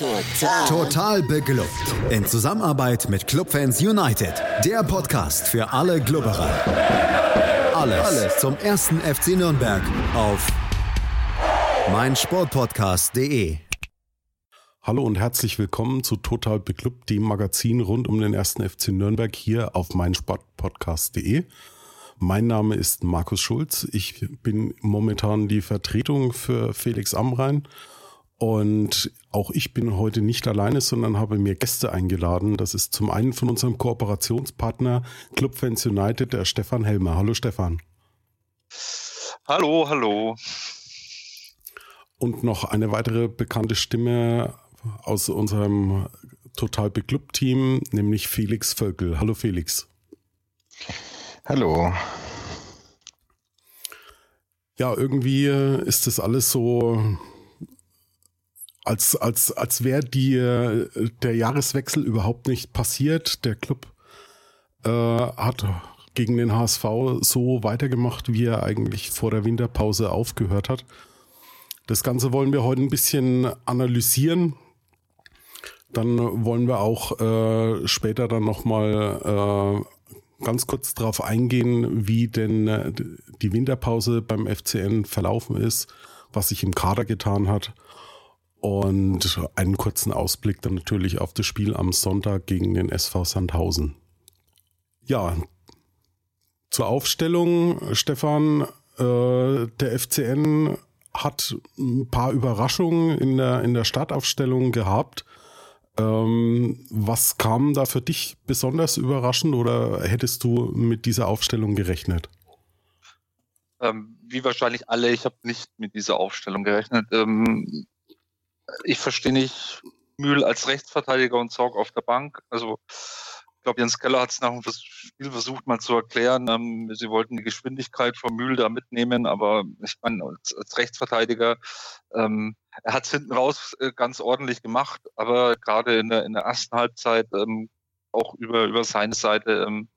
Total. Total beglückt. In Zusammenarbeit mit Clubfans United. Der Podcast für alle Glubberer. Alles, Alles zum ersten FC Nürnberg auf meinsportpodcast.de. Hallo und herzlich willkommen zu Total Beklubbt, dem Magazin rund um den ersten FC Nürnberg hier auf meinsportpodcast.de. Mein Name ist Markus Schulz. Ich bin momentan die Vertretung für Felix Amrein. Und auch ich bin heute nicht alleine, sondern habe mir Gäste eingeladen. Das ist zum einen von unserem Kooperationspartner Clubfans United, der Stefan Helmer. Hallo Stefan. Hallo, hallo. Und noch eine weitere bekannte Stimme aus unserem Total Beklubbt Team, nämlich Felix Völkel. Hallo Felix. Hallo. Ja, irgendwie ist das alles so, als, als, als wäre die, der Jahreswechsel überhaupt nicht passiert. Der Club äh, hat gegen den HSV so weitergemacht, wie er eigentlich vor der Winterpause aufgehört hat. Das Ganze wollen wir heute ein bisschen analysieren. Dann wollen wir auch äh, später dann nochmal äh, ganz kurz darauf eingehen, wie denn äh, die Winterpause beim FCN verlaufen ist, was sich im Kader getan hat und einen kurzen Ausblick dann natürlich auf das Spiel am Sonntag gegen den SV Sandhausen. Ja, zur Aufstellung, Stefan, äh, der FCN hat ein paar Überraschungen in der, in der Startaufstellung gehabt. Ähm, was kam da für dich besonders überraschend oder hättest du mit dieser Aufstellung gerechnet? Ähm, wie wahrscheinlich alle, ich habe nicht mit dieser Aufstellung gerechnet. Ähm, ich verstehe nicht Mühl als Rechtsverteidiger und Zorg auf der Bank. Also ich glaube, Jens Keller hat es nach dem Spiel versucht mal zu erklären. Ähm, sie wollten die Geschwindigkeit vom Mühl da mitnehmen, aber ich meine, als, als Rechtsverteidiger ähm, er hat es hinten raus äh, ganz ordentlich gemacht, aber gerade in der, in der ersten Halbzeit ähm, auch über, über seine Seite, ähm,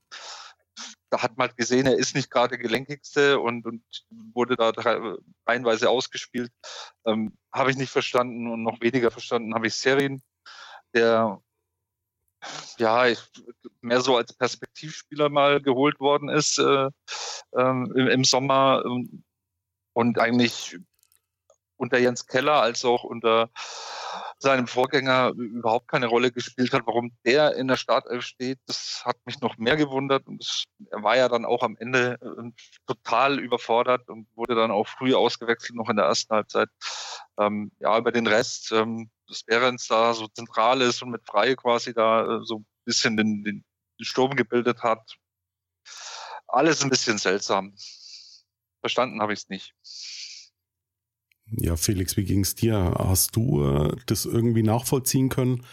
da hat man halt gesehen, er ist nicht gerade gelenkigste und, und wurde da reihenweise ausgespielt. Ähm, habe ich nicht verstanden und noch weniger verstanden habe ich Serin, der ja, mehr so als Perspektivspieler mal geholt worden ist äh, ähm, im, im Sommer ähm, und eigentlich unter Jens Keller als auch unter seinem Vorgänger überhaupt keine Rolle gespielt hat. Warum der in der Startelf steht, das hat mich noch mehr gewundert. Und das, er war ja dann auch am Ende äh, total überfordert und wurde dann auch früh ausgewechselt, noch in der ersten Halbzeit. Ähm, ja, über den Rest, ähm, das Behrens da so zentral ist und mit Frei quasi da äh, so ein bisschen den, den Sturm gebildet hat. Alles ein bisschen seltsam. Verstanden habe ich es nicht. Ja, Felix, wie ging es dir? Hast du äh, das irgendwie nachvollziehen können,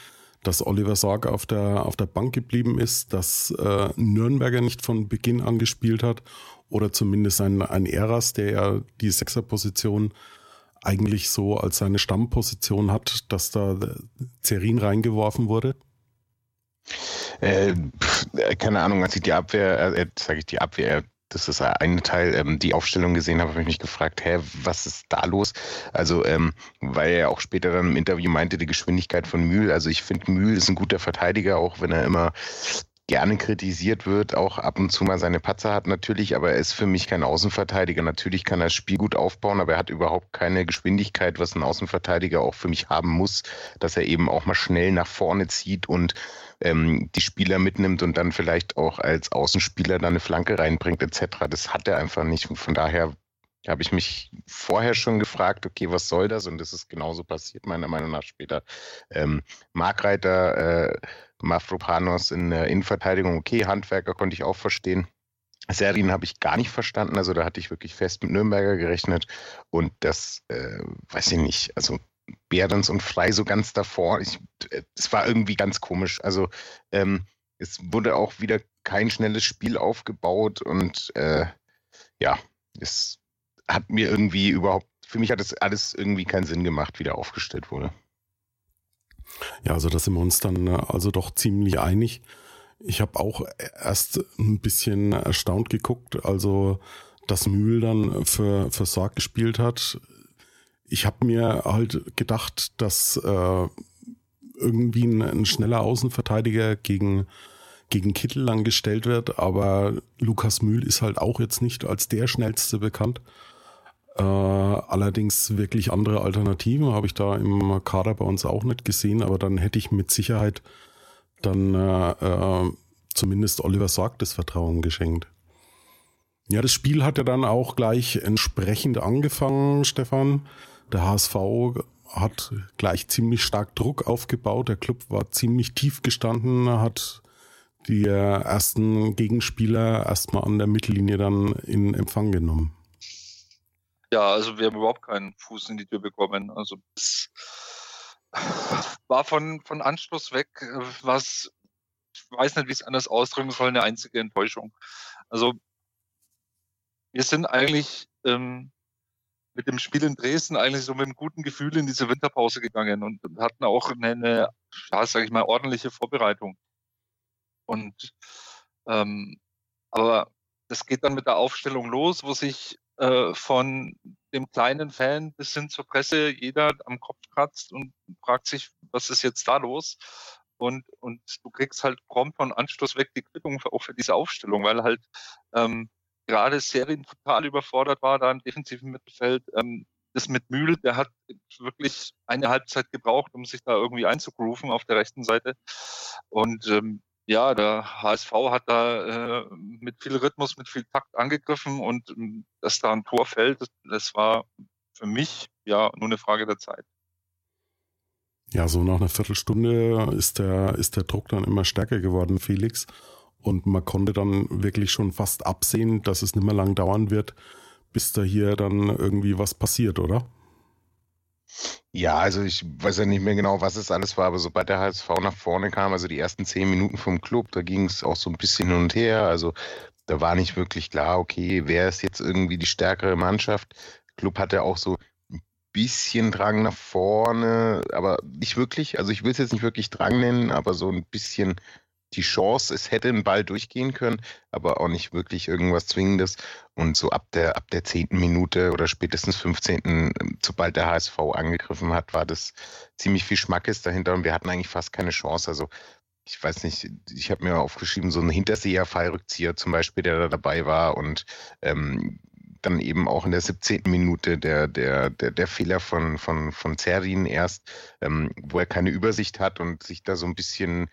dass Oliver Sorg auf der, auf der Bank geblieben ist, dass äh, Nürnberger nicht von Beginn an gespielt hat oder zumindest ein, ein Eras, der ja die Sechserposition eigentlich so als seine Stammposition hat, dass da Zerin reingeworfen wurde? Äh, keine Ahnung, als ich die Abwehr, äh, sage ich die Abwehr, das ist ein Teil, ähm, die Aufstellung gesehen habe, habe ich mich gefragt, hä, was ist da los? Also, ähm, weil er auch später dann im Interview meinte, die Geschwindigkeit von Mühl. Also ich finde, Mühl ist ein guter Verteidiger, auch wenn er immer gerne kritisiert wird, auch ab und zu mal seine Patzer hat natürlich, aber er ist für mich kein Außenverteidiger. Natürlich kann er das Spiel gut aufbauen, aber er hat überhaupt keine Geschwindigkeit, was ein Außenverteidiger auch für mich haben muss, dass er eben auch mal schnell nach vorne zieht und ähm, die Spieler mitnimmt und dann vielleicht auch als Außenspieler dann eine Flanke reinbringt etc. Das hat er einfach nicht. Und von daher habe ich mich vorher schon gefragt, okay, was soll das? Und das ist genauso passiert, meiner Meinung nach später. Ähm, Markreiter, äh, Mafropanos in der Innenverteidigung, okay, Handwerker konnte ich auch verstehen. Serien habe ich gar nicht verstanden, also da hatte ich wirklich fest mit Nürnberger gerechnet und das, äh, weiß ich nicht, also Behrens und Frei so ganz davor. Ich, es war irgendwie ganz komisch. Also ähm, es wurde auch wieder kein schnelles Spiel aufgebaut und äh, ja, es hat mir irgendwie überhaupt, für mich hat es alles irgendwie keinen Sinn gemacht, wie da aufgestellt wurde. Ja, also da sind wir uns dann äh, also doch ziemlich einig. Ich habe auch erst ein bisschen erstaunt geguckt, also dass Mühl dann für, für Sorg gespielt hat ich habe mir halt gedacht, dass äh, irgendwie ein, ein schneller Außenverteidiger gegen, gegen Kittel dann gestellt wird, aber Lukas Mühl ist halt auch jetzt nicht als der schnellste bekannt. Äh, allerdings wirklich andere Alternativen habe ich da im Kader bei uns auch nicht gesehen, aber dann hätte ich mit Sicherheit dann äh, äh, zumindest Oliver Sorg das Vertrauen geschenkt. Ja, das Spiel hat ja dann auch gleich entsprechend angefangen, Stefan. Der HSV hat gleich ziemlich stark Druck aufgebaut. Der Club war ziemlich tief gestanden, hat die ersten Gegenspieler erstmal an der Mittellinie dann in Empfang genommen. Ja, also wir haben überhaupt keinen Fuß in die Tür bekommen. Also es war von, von Anschluss weg, was, ich weiß nicht, wie ich es anders ausdrücken soll, eine einzige Enttäuschung. Also wir sind eigentlich ähm, mit dem Spiel in Dresden eigentlich so mit einem guten Gefühl in diese Winterpause gegangen und hatten auch eine, ja, sage ich mal, ordentliche Vorbereitung. Und ähm, aber das geht dann mit der Aufstellung los, wo sich äh, von dem kleinen Fan bis hin zur Presse jeder am Kopf kratzt und fragt sich, was ist jetzt da los? Und, und du kriegst halt prompt von Anstoß weg die Quittung auch für diese Aufstellung, weil halt ähm, gerade Serien total überfordert war da im defensiven Mittelfeld. Ähm, das mit Mühl, der hat wirklich eine Halbzeit gebraucht, um sich da irgendwie einzugrooven auf der rechten Seite. Und ähm, ja, der HSV hat da äh, mit viel Rhythmus, mit viel Takt angegriffen und ähm, dass da ein Tor fällt, das, das war für mich ja nur eine Frage der Zeit. Ja, so nach einer Viertelstunde ist der, ist der Druck dann immer stärker geworden, Felix. Und man konnte dann wirklich schon fast absehen, dass es nicht mehr lang dauern wird, bis da hier dann irgendwie was passiert, oder? Ja, also ich weiß ja nicht mehr genau, was es alles war, aber sobald der HSV nach vorne kam, also die ersten zehn Minuten vom Club, da ging es auch so ein bisschen hin und her. Also da war nicht wirklich klar, okay, wer ist jetzt irgendwie die stärkere Mannschaft. Der Club hatte auch so ein bisschen Drang nach vorne, aber nicht wirklich. Also ich will es jetzt nicht wirklich Drang nennen, aber so ein bisschen die Chance, es hätte ein Ball durchgehen können, aber auch nicht wirklich irgendwas Zwingendes. Und so ab der, ab der zehnten Minute oder spätestens 15., sobald der HSV angegriffen hat, war das ziemlich viel Schmackes dahinter und wir hatten eigentlich fast keine Chance. Also ich weiß nicht, ich habe mir aufgeschrieben, so ein Hinterseher-Fallrückzieher zum Beispiel, der da dabei war und ähm, dann eben auch in der 17. Minute der, der, der, der Fehler von, von, von Zerin erst, ähm, wo er keine Übersicht hat und sich da so ein bisschen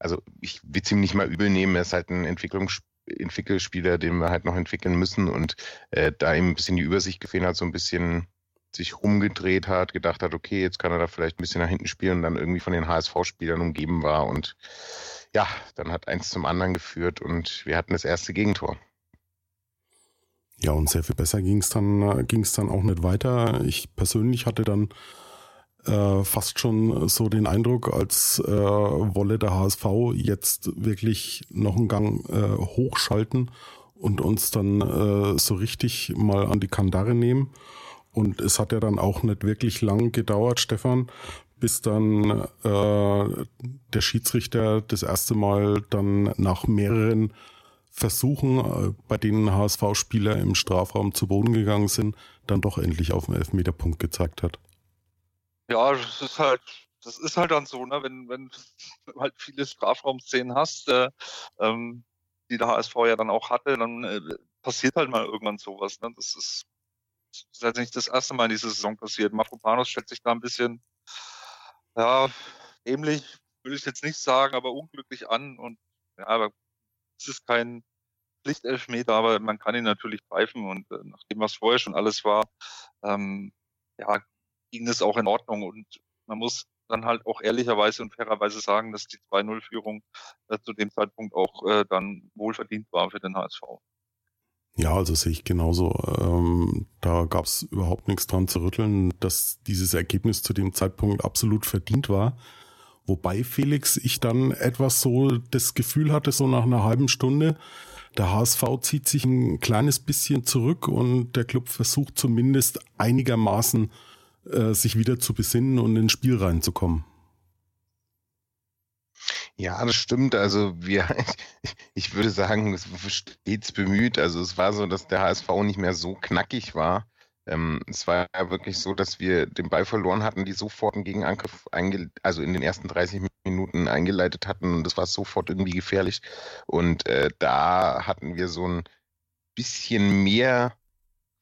also ich will es ihm nicht mal übel nehmen, er ist halt ein Entwicklungs Entwickelspieler, den wir halt noch entwickeln müssen und äh, da ihm ein bisschen die Übersicht gefehlt hat, so ein bisschen sich rumgedreht hat, gedacht hat, okay, jetzt kann er da vielleicht ein bisschen nach hinten spielen und dann irgendwie von den HSV-Spielern umgeben war und ja, dann hat eins zum anderen geführt und wir hatten das erste Gegentor. Ja, und sehr viel besser ging es dann, ging's dann auch nicht weiter. Ich persönlich hatte dann äh, fast schon so den Eindruck, als äh, wolle der HSV jetzt wirklich noch einen Gang äh, hochschalten und uns dann äh, so richtig mal an die Kandare nehmen. Und es hat ja dann auch nicht wirklich lang gedauert, Stefan, bis dann äh, der Schiedsrichter das erste Mal dann nach mehreren Versuchen, äh, bei denen HSV-Spieler im Strafraum zu Boden gegangen sind, dann doch endlich auf den Elfmeterpunkt gezeigt hat. Ja, das ist halt, das ist halt dann so, ne, wenn, wenn du halt viele Strafraumszenen hast, äh, ähm, die der HSV ja dann auch hatte, dann äh, passiert halt mal irgendwann sowas. Ne? Das ist, das ist halt nicht das erste Mal in dieser Saison passiert. Mafropanos stellt sich da ein bisschen, ja, ähnlich, würde ich jetzt nicht sagen, aber unglücklich an. Und ja, aber es ist kein Pflichtelfmeter, aber man kann ihn natürlich pfeifen. Und äh, nachdem was vorher schon alles war, ähm, ja, ging es auch in Ordnung. Und man muss dann halt auch ehrlicherweise und fairerweise sagen, dass die 2-0-Führung äh, zu dem Zeitpunkt auch äh, dann wohlverdient war für den HSV. Ja, also sehe ich genauso. Ähm, da gab es überhaupt nichts dran zu rütteln, dass dieses Ergebnis zu dem Zeitpunkt absolut verdient war. Wobei Felix, ich dann etwas so das Gefühl hatte, so nach einer halben Stunde, der HSV zieht sich ein kleines bisschen zurück und der Club versucht zumindest einigermaßen äh, sich wieder zu besinnen und ins Spiel reinzukommen. Ja, das stimmt. Also wir, ich würde sagen, es stets bemüht. Also es war so, dass der HSV nicht mehr so knackig war. Ähm, es war ja wirklich so, dass wir den Ball verloren hatten, die sofort einen Gegenangriff, also in den ersten 30 Minuten eingeleitet hatten und das war sofort irgendwie gefährlich. Und äh, da hatten wir so ein bisschen mehr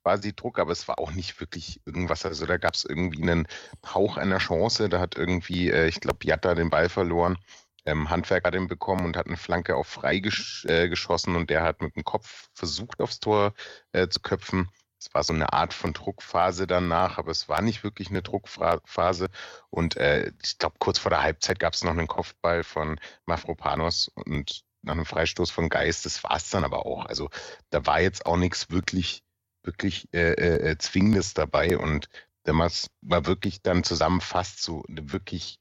quasi Druck, aber es war auch nicht wirklich irgendwas. Also da gab es irgendwie einen Hauch einer Chance. Da hat irgendwie, äh, ich glaube, Jatta den Ball verloren. Ähm, Handwerk hat ihn bekommen und hat eine Flanke auf frei gesch äh, geschossen und der hat mit dem Kopf versucht, aufs Tor äh, zu köpfen. Es war so eine Art von Druckphase danach, aber es war nicht wirklich eine Druckphase. Und äh, ich glaube, kurz vor der Halbzeit gab es noch einen Kopfball von Mafropanos und nach einem Freistoß von Geist. Das war es dann aber auch. Also da war jetzt auch nichts wirklich, wirklich äh, äh, äh Zwingendes dabei. Und wenn man es mal wirklich dann zusammenfasst, so eine wirklich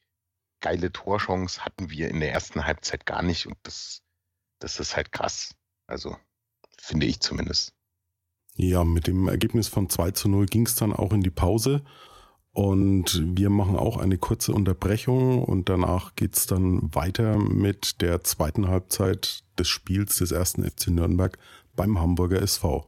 geile Torchance hatten wir in der ersten Halbzeit gar nicht. Und das, das ist halt krass. Also finde ich zumindest. Ja, mit dem Ergebnis von 2 zu 0 ging es dann auch in die Pause. Und wir machen auch eine kurze Unterbrechung und danach geht's dann weiter mit der zweiten Halbzeit des Spiels des ersten FC Nürnberg beim Hamburger SV.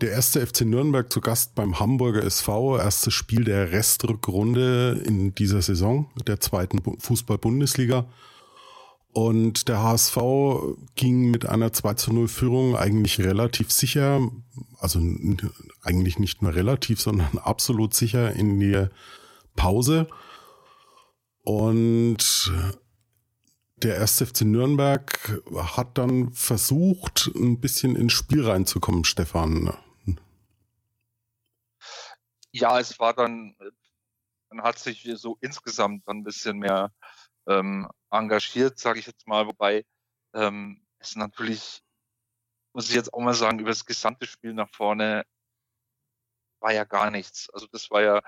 der erste FC Nürnberg zu Gast beim Hamburger SV, erstes Spiel der Restrückrunde in dieser Saison der zweiten Fußball-Bundesliga. Und der HSV ging mit einer 2 zu 0 Führung eigentlich relativ sicher, also eigentlich nicht nur relativ, sondern absolut sicher in die Pause. Und der erste FC Nürnberg hat dann versucht, ein bisschen ins Spiel reinzukommen, Stefan. Ja, es war dann, man hat sich so insgesamt dann ein bisschen mehr ähm, engagiert, sage ich jetzt mal, wobei ähm, es natürlich, muss ich jetzt auch mal sagen, über das gesamte Spiel nach vorne war ja gar nichts. Also das war ja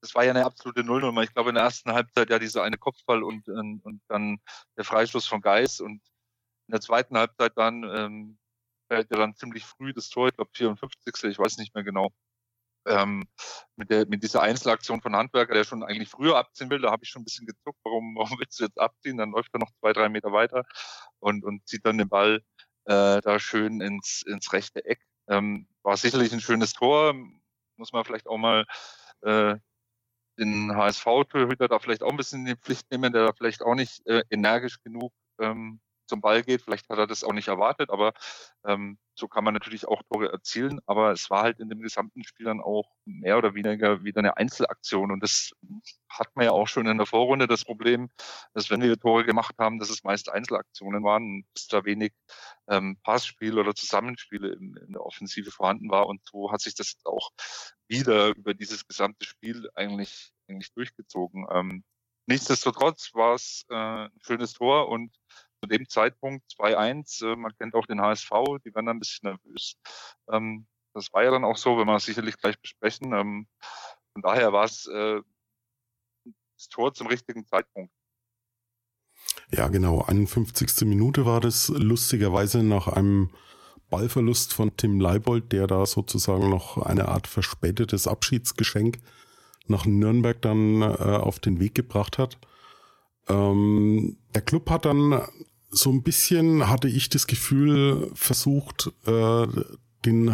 das war ja eine absolute Nullnummer. Ich glaube, in der ersten Halbzeit ja dieser eine Kopfball und, und, und dann der Freistoß von Geis und in der zweiten Halbzeit dann ähm, fällt ja dann ziemlich früh das Tor, ich glaube 54. Ich weiß nicht mehr genau. Ähm, mit, der, mit dieser Einzelaktion von Handwerker, der schon eigentlich früher abziehen will, da habe ich schon ein bisschen gezuckt, warum, warum willst du jetzt abziehen? Dann läuft er noch zwei, drei Meter weiter und, und zieht dann den Ball äh, da schön ins, ins rechte Eck. Ähm, war sicherlich ein schönes Tor, muss man vielleicht auch mal äh, den HSV-Torhüter da vielleicht auch ein bisschen in die Pflicht nehmen, der da vielleicht auch nicht äh, energisch genug ähm, zum Ball geht. Vielleicht hat er das auch nicht erwartet, aber ähm, so kann man natürlich auch Tore erzielen. Aber es war halt in dem gesamten Spiel dann auch mehr oder weniger wieder eine Einzelaktion. Und das hat man ja auch schon in der Vorrunde das Problem, dass wenn wir Tore gemacht haben, dass es meist Einzelaktionen waren und dass da wenig ähm, Passspiel oder Zusammenspiele in, in der Offensive vorhanden war. Und so hat sich das auch wieder über dieses gesamte Spiel eigentlich, eigentlich durchgezogen. Ähm, nichtsdestotrotz war es äh, ein schönes Tor und zu dem Zeitpunkt 2-1, äh, man kennt auch den HSV, die werden dann ein bisschen nervös. Ähm, das war ja dann auch so, wenn wir sicherlich gleich besprechen. Ähm, von daher war es äh, das Tor zum richtigen Zeitpunkt. Ja, genau. 51. Minute war das lustigerweise nach einem Ballverlust von Tim Leibold, der da sozusagen noch eine Art verspätetes Abschiedsgeschenk nach Nürnberg dann äh, auf den Weg gebracht hat. Ähm, der Club hat dann so ein bisschen, hatte ich das Gefühl, versucht, äh, den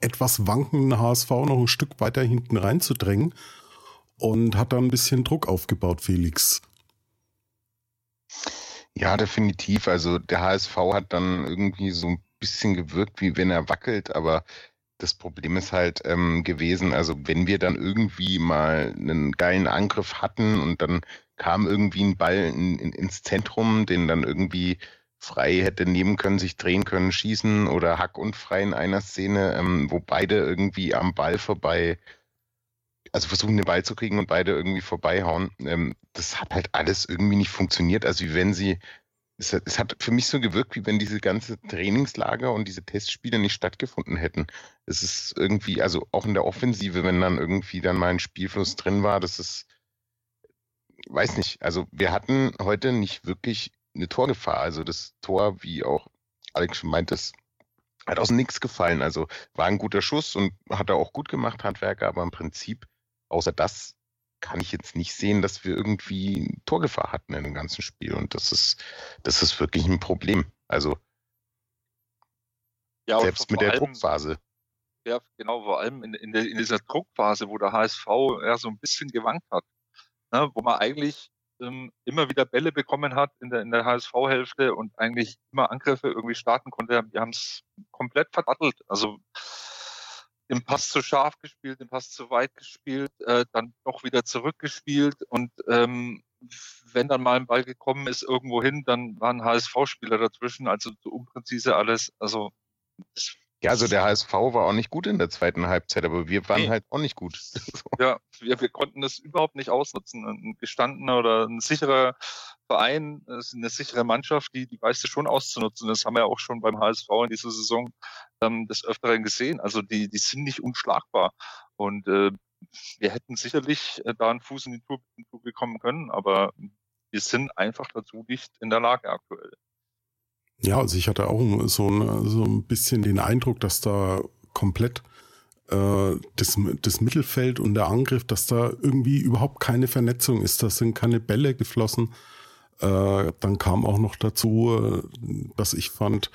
etwas wankenden HSV noch ein Stück weiter hinten reinzudrängen und hat dann ein bisschen Druck aufgebaut, Felix. Ja, definitiv. Also der HSV hat dann irgendwie so ein bisschen gewirkt, wie wenn er wackelt, aber das Problem ist halt ähm, gewesen, also wenn wir dann irgendwie mal einen geilen Angriff hatten und dann kam irgendwie ein Ball in, in, ins Zentrum, den dann irgendwie frei hätte nehmen können, sich drehen können, schießen oder Hack und frei in einer Szene, ähm, wo beide irgendwie am Ball vorbei, also versuchen den Ball zu kriegen und beide irgendwie vorbeihauen. Ähm, das hat halt alles irgendwie nicht funktioniert. Also wie wenn sie, es hat, es hat für mich so gewirkt, wie wenn diese ganze Trainingslager und diese Testspiele nicht stattgefunden hätten. Es ist irgendwie, also auch in der Offensive, wenn dann irgendwie dann mal ein Spielfluss drin war, das ist, weiß nicht, also wir hatten heute nicht wirklich eine Torgefahr. Also das Tor, wie auch Alex schon meint, das hat aus nichts gefallen. Also war ein guter Schuss und hat er auch gut gemacht, Handwerker, aber im Prinzip, außer das, kann ich jetzt nicht sehen, dass wir irgendwie Torgefahr hatten in dem ganzen Spiel. Und das ist, das ist wirklich ein Problem. Also ja, selbst mit der allem, Druckphase. Ja, genau, vor allem in, in, der, in dieser Druckphase, wo der HSV ja so ein bisschen gewankt hat, ne, wo man eigentlich ähm, immer wieder Bälle bekommen hat in der, in der HSV-Hälfte und eigentlich immer Angriffe irgendwie starten konnte. Wir haben es komplett verdattelt. Also im Pass zu scharf gespielt, im Pass zu weit gespielt, äh, dann doch wieder zurückgespielt und ähm, wenn dann mal ein Ball gekommen ist irgendwo hin, dann waren HSV-Spieler dazwischen, also so unpräzise alles. Also das ja, also der HSV war auch nicht gut in der zweiten Halbzeit, aber wir waren nee. halt auch nicht gut. Ja, wir, wir konnten das überhaupt nicht ausnutzen. Ein gestandener oder ein sicherer Verein, eine sichere Mannschaft, die, die weiß das schon auszunutzen. Das haben wir ja auch schon beim HSV in dieser Saison ähm, des Öfteren gesehen. Also die, die sind nicht unschlagbar. Und äh, wir hätten sicherlich äh, da einen Fuß in die Tour, in die Tour bekommen können, aber wir sind einfach dazu nicht in der Lage aktuell. Ja, also ich hatte auch so ein, so ein bisschen den Eindruck, dass da komplett äh, das, das Mittelfeld und der Angriff, dass da irgendwie überhaupt keine Vernetzung ist. Da sind keine Bälle geflossen. Äh, dann kam auch noch dazu, äh, dass ich fand,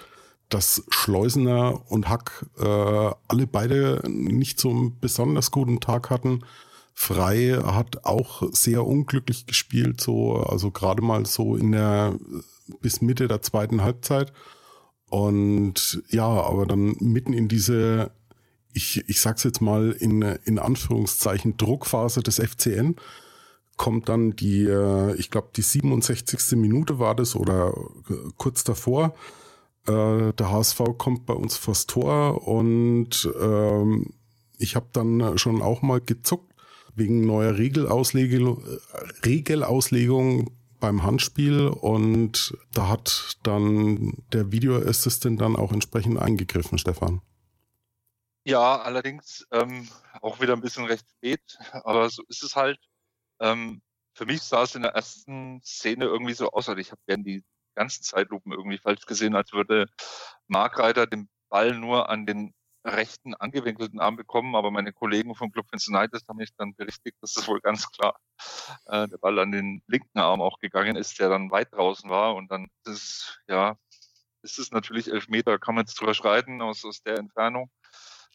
dass Schleusener und Hack äh, alle beide nicht so einen besonders guten Tag hatten. Frei hat auch sehr unglücklich gespielt, so, also gerade mal so in der bis Mitte der zweiten Halbzeit. Und ja, aber dann mitten in diese, ich, ich sag's jetzt mal in, in Anführungszeichen, Druckphase des FCN, kommt dann die, äh, ich glaube, die 67. Minute war das oder kurz davor. Äh, der HSV kommt bei uns vors Tor und ähm, ich habe dann schon auch mal gezuckt wegen neuer Regelauslegung, Regelauslegung beim Handspiel und da hat dann der Video Assistant dann auch entsprechend eingegriffen, Stefan. Ja, allerdings ähm, auch wieder ein bisschen recht spät, aber so ist es halt. Ähm, für mich sah es in der ersten Szene irgendwie so aus, als ich habe während die ganzen Zeitlupen irgendwie falsch gesehen, als würde Mark Reiter den Ball nur an den rechten angewinkelten Arm bekommen, aber meine Kollegen vom Club United haben mich dann berichtigt, dass das wohl ganz klar äh, der Ball an den linken Arm auch gegangen ist, der dann weit draußen war und dann ist ja, ist es natürlich elf Meter, kann man jetzt drüber schreiten aus, aus der Entfernung.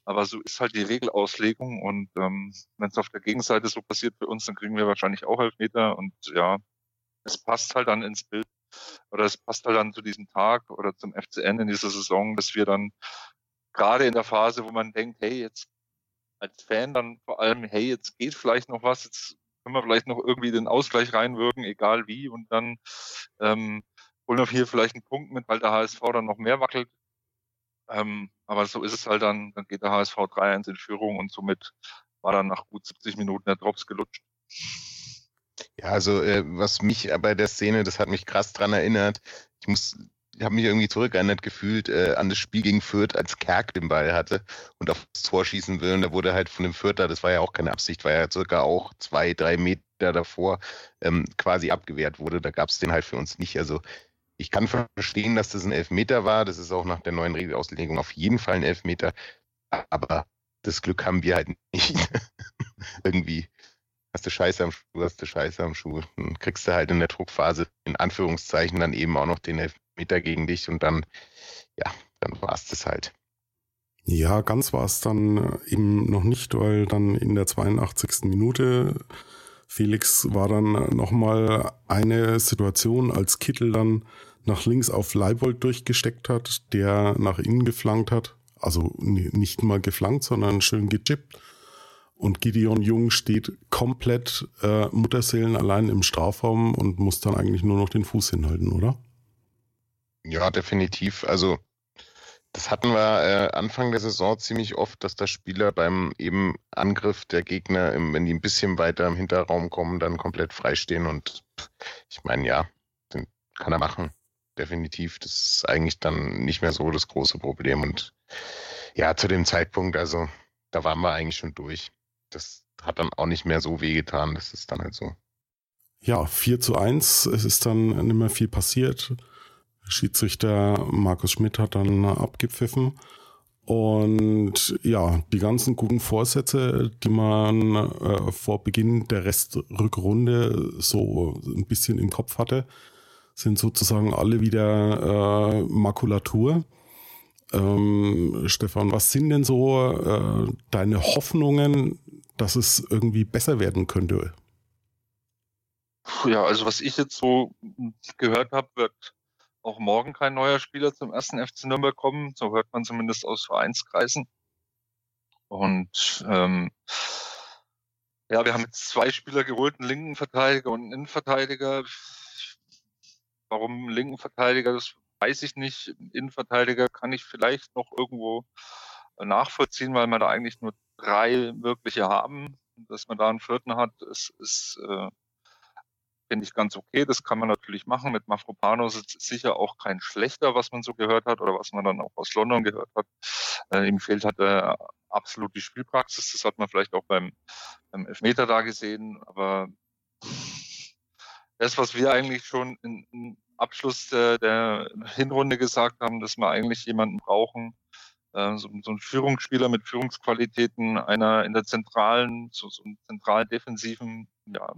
Aber so ist halt die Regelauslegung und ähm, wenn es auf der Gegenseite so passiert für uns, dann kriegen wir wahrscheinlich auch elf Meter und ja, es passt halt dann ins Bild oder es passt halt dann zu diesem Tag oder zum FCN in dieser Saison, dass wir dann gerade in der Phase, wo man denkt, hey, jetzt als Fan dann vor allem, hey, jetzt geht vielleicht noch was, jetzt können wir vielleicht noch irgendwie den Ausgleich reinwirken, egal wie, und dann ähm, holen wir hier vielleicht einen Punkt mit, weil der HSV dann noch mehr wackelt. Ähm, aber so ist es halt dann, dann geht der HSV 3-1 in Führung und somit war dann nach gut 70 Minuten der Drops gelutscht. Ja, also äh, was mich bei der Szene, das hat mich krass dran erinnert. Ich muss habe mich irgendwie zurückerinnert gefühlt äh, an das Spiel gegen Fürth, als Kerk den Ball hatte und aufs Tor schießen will. Und da wurde halt von dem Fürther, das war ja auch keine Absicht, war ja circa auch zwei, drei Meter davor ähm, quasi abgewehrt wurde. Da gab es den halt für uns nicht. Also ich kann verstehen, dass das ein Elfmeter war. Das ist auch nach der neuen Regelauslegung auf jeden Fall ein Elfmeter. Aber das Glück haben wir halt nicht. irgendwie hast du Scheiße am Schuh, hast du Scheiße am Schuh. Dann kriegst du halt in der Druckphase in Anführungszeichen dann eben auch noch den Elfmeter Meter gegen dich und dann, ja, dann war es das halt. Ja, ganz war es dann äh, eben noch nicht, weil dann in der 82. Minute Felix war dann nochmal eine Situation, als Kittel dann nach links auf Leibold durchgesteckt hat, der nach innen geflankt hat. Also nicht mal geflankt, sondern schön gechippt. und Gideon Jung steht komplett äh, Mutterseelen allein im Strafraum und muss dann eigentlich nur noch den Fuß hinhalten, oder? Ja, definitiv. Also das hatten wir äh, Anfang der Saison ziemlich oft, dass da Spieler beim eben Angriff der Gegner, im, wenn die ein bisschen weiter im Hinterraum kommen, dann komplett freistehen. Und ich meine, ja, den kann er machen. Definitiv. Das ist eigentlich dann nicht mehr so das große Problem. Und ja, zu dem Zeitpunkt, also da waren wir eigentlich schon durch. Das hat dann auch nicht mehr so wehgetan. Das ist dann halt so. Ja, 4 zu 1. Es ist dann nicht mehr viel passiert. Schiedsrichter Markus Schmidt hat dann abgepfiffen. Und ja, die ganzen guten Vorsätze, die man äh, vor Beginn der Restrückrunde so ein bisschen im Kopf hatte, sind sozusagen alle wieder äh, Makulatur. Ähm, Stefan, was sind denn so äh, deine Hoffnungen, dass es irgendwie besser werden könnte? Ja, also was ich jetzt so gehört habe, wird auch morgen kein neuer Spieler zum ersten FC Nürnberg kommen. So hört man zumindest aus Vereinskreisen. Und ähm, ja, wir haben jetzt zwei Spieler geholt, einen linken Verteidiger und einen Innenverteidiger. Warum linken Verteidiger, das weiß ich nicht. Innenverteidiger kann ich vielleicht noch irgendwo nachvollziehen, weil wir da eigentlich nur drei wirkliche haben. Dass man da einen vierten hat, ist, ist äh, finde ich ganz okay. Das kann man natürlich machen. Mit Mafropanos ist sicher auch kein schlechter, was man so gehört hat oder was man dann auch aus London gehört hat. Äh, ihm fehlt halt äh, absolut die Spielpraxis. Das hat man vielleicht auch beim, beim Elfmeter da gesehen. Aber das, was wir eigentlich schon im Abschluss der, der Hinrunde gesagt haben, dass wir eigentlich jemanden brauchen, äh, so, so ein Führungsspieler mit Führungsqualitäten, einer in der zentralen, so, so einem zentralen defensiven ja,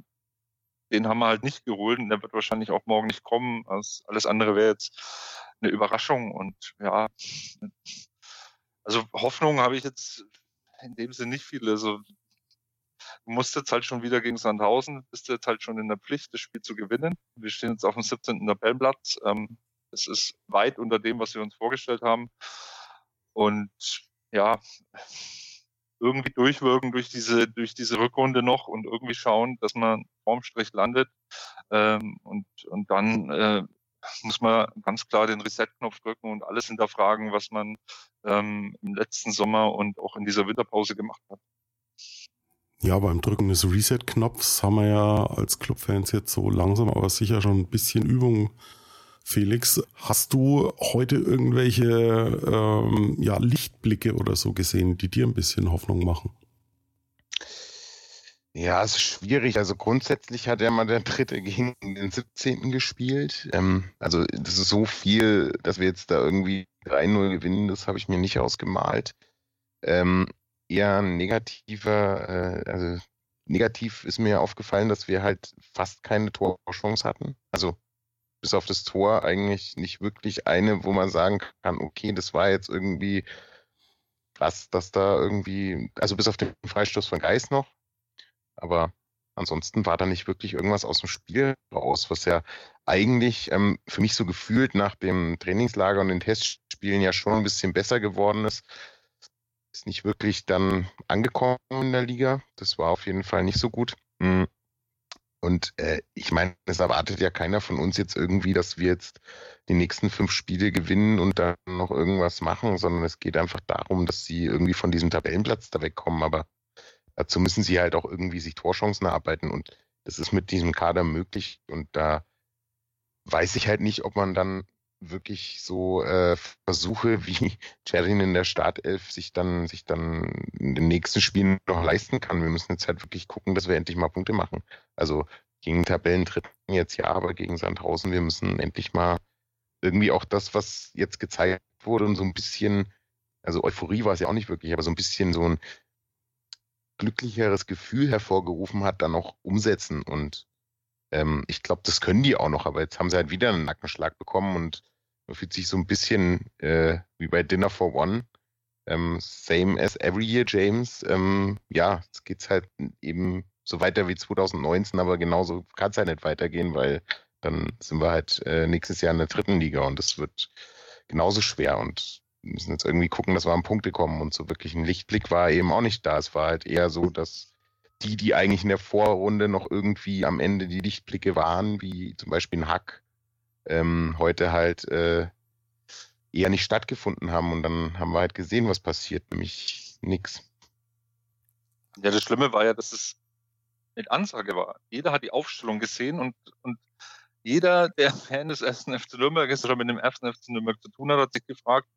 den haben wir halt nicht geholt und der wird wahrscheinlich auch morgen nicht kommen. alles andere wäre jetzt eine Überraschung und ja, also Hoffnung habe ich jetzt in dem Sinne nicht viele. Also du musst jetzt halt schon wieder gegen Sandhausen, bist jetzt halt schon in der Pflicht, das Spiel zu gewinnen. Wir stehen jetzt auf dem 17. Tabellenplatz. Ähm, das ist weit unter dem, was wir uns vorgestellt haben. Und ja, irgendwie durchwirken durch diese, durch diese Rückrunde noch und irgendwie schauen, dass man vorm Strich landet. Ähm, und, und dann äh, muss man ganz klar den Reset-Knopf drücken und alles hinterfragen, was man ähm, im letzten Sommer und auch in dieser Winterpause gemacht hat. Ja, beim Drücken des Reset-Knopfs haben wir ja als Clubfans jetzt so langsam, aber sicher schon ein bisschen Übung Felix, hast du heute irgendwelche ähm, ja, Lichtblicke oder so gesehen, die dir ein bisschen Hoffnung machen? Ja, es ist schwierig. Also grundsätzlich hat er mal der Dritte gegen den 17. gespielt. Ähm, also das ist so viel, dass wir jetzt da irgendwie 3-0 gewinnen, das habe ich mir nicht ausgemalt. Ähm, eher negativer, äh, also negativ ist mir aufgefallen, dass wir halt fast keine Torchance hatten. Also bis auf das Tor eigentlich nicht wirklich eine, wo man sagen kann, okay, das war jetzt irgendwie krass, dass da irgendwie, also bis auf den Freistoß von Geist noch, aber ansonsten war da nicht wirklich irgendwas aus dem Spiel raus, was ja eigentlich ähm, für mich so gefühlt nach dem Trainingslager und den Testspielen ja schon ein bisschen besser geworden ist. Ist nicht wirklich dann angekommen in der Liga. Das war auf jeden Fall nicht so gut. Mhm. Und äh, ich meine, es erwartet ja keiner von uns jetzt irgendwie, dass wir jetzt die nächsten fünf Spiele gewinnen und dann noch irgendwas machen, sondern es geht einfach darum, dass sie irgendwie von diesem Tabellenplatz da wegkommen. Aber dazu müssen sie halt auch irgendwie sich Torchancen erarbeiten und das ist mit diesem Kader möglich. Und da weiß ich halt nicht, ob man dann wirklich so äh, Versuche wie Cherin in der Startelf sich dann, sich dann in den nächsten Spielen noch leisten kann. Wir müssen jetzt halt wirklich gucken, dass wir endlich mal Punkte machen. Also gegen Tabellendritten jetzt ja, aber gegen Sandhausen, wir müssen endlich mal irgendwie auch das, was jetzt gezeigt wurde und so ein bisschen, also Euphorie war es ja auch nicht wirklich, aber so ein bisschen so ein glücklicheres Gefühl hervorgerufen hat, dann auch umsetzen. Und ähm, ich glaube, das können die auch noch, aber jetzt haben sie halt wieder einen Nackenschlag bekommen und man fühlt sich so ein bisschen äh, wie bei Dinner for One. Ähm, same as every year, James. Ähm, ja, es geht halt eben so weiter wie 2019, aber genauso kann es halt nicht weitergehen, weil dann sind wir halt äh, nächstes Jahr in der dritten Liga und das wird genauso schwer. Und müssen jetzt irgendwie gucken, dass wir an Punkte kommen. Und so wirklich ein Lichtblick war eben auch nicht da. Es war halt eher so, dass die, die eigentlich in der Vorrunde noch irgendwie am Ende die Lichtblicke waren, wie zum Beispiel ein Hack, ähm, heute halt äh, eher nicht stattgefunden haben. Und dann haben wir halt gesehen, was passiert, nämlich nix. Ja, das Schlimme war ja, dass es mit Ansage war. Jeder hat die Aufstellung gesehen und, und jeder, der Fan des ersten FC Nürnberg ist oder mit dem ersten FC Nürnberg zu tun hat, hat sich gefragt,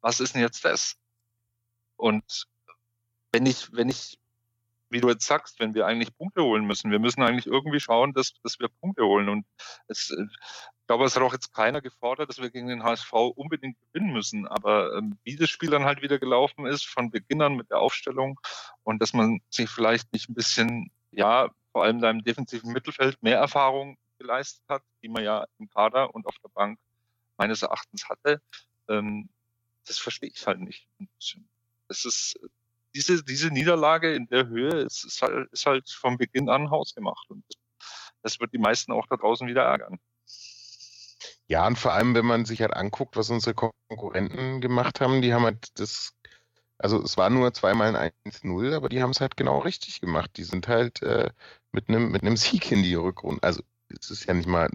was ist denn jetzt das? Und wenn ich, wenn ich, wie du jetzt sagst, wenn wir eigentlich Punkte holen müssen, wir müssen eigentlich irgendwie schauen, dass, dass wir Punkte holen. Und es, ich glaube, es hat auch jetzt keiner gefordert, dass wir gegen den HSV unbedingt gewinnen müssen. Aber ähm, wie das Spiel dann halt wieder gelaufen ist, von Beginn an mit der Aufstellung und dass man sich vielleicht nicht ein bisschen, ja, vor allem da im defensiven Mittelfeld mehr Erfahrung geleistet hat, die man ja im Kader und auf der Bank meines Erachtens hatte, ähm, das verstehe ich halt nicht. Das ist diese, diese Niederlage in der Höhe ist, ist, halt, ist halt von Beginn an hausgemacht. Und das wird die meisten auch da draußen wieder ärgern. Ja, und vor allem, wenn man sich halt anguckt, was unsere Konkurrenten gemacht haben, die haben halt das, also es war nur zweimal ein 1-0, aber die haben es halt genau richtig gemacht. Die sind halt äh, mit einem mit Sieg in die Rückrunde, also es ist ja nicht mal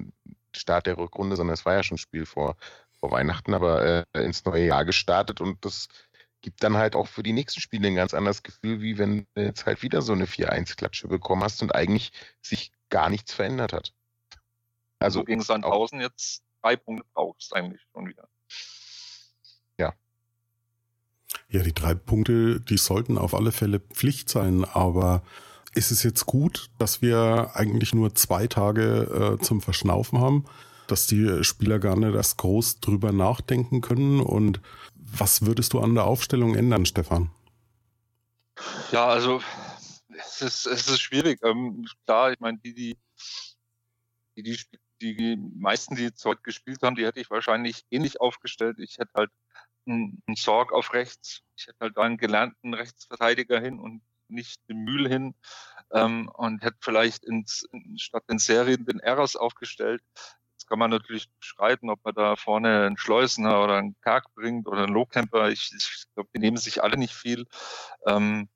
Start der Rückrunde, sondern es war ja schon Spiel vor, vor Weihnachten, aber äh, ins neue Jahr gestartet und das gibt dann halt auch für die nächsten Spiele ein ganz anderes Gefühl, wie wenn du jetzt halt wieder so eine 4-1-Klatsche bekommen hast und eigentlich sich gar nichts verändert hat. Also gegen Sandhausen jetzt drei Punkte brauchst eigentlich schon wieder. Ja. Ja, die drei Punkte, die sollten auf alle Fälle Pflicht sein, aber ist es jetzt gut, dass wir eigentlich nur zwei Tage äh, zum Verschnaufen haben, dass die Spieler gar nicht erst groß drüber nachdenken können? Und was würdest du an der Aufstellung ändern, Stefan? Ja, also es ist, es ist schwierig. Ähm, klar, ich meine, die, die, die, die, die meisten, die jetzt heute gespielt haben, die hätte ich wahrscheinlich ähnlich aufgestellt. Ich hätte halt einen, einen Sorg auf rechts, ich hätte halt einen gelernten Rechtsverteidiger hin und nicht den Mühl hin ähm, und hätte vielleicht ins, statt den Serien den Eras aufgestellt. Kann man natürlich streiten, ob man da vorne einen Schleusener oder einen Karg bringt oder einen Lohcamper. Ich, ich glaube, die nehmen sich alle nicht viel. Ähm,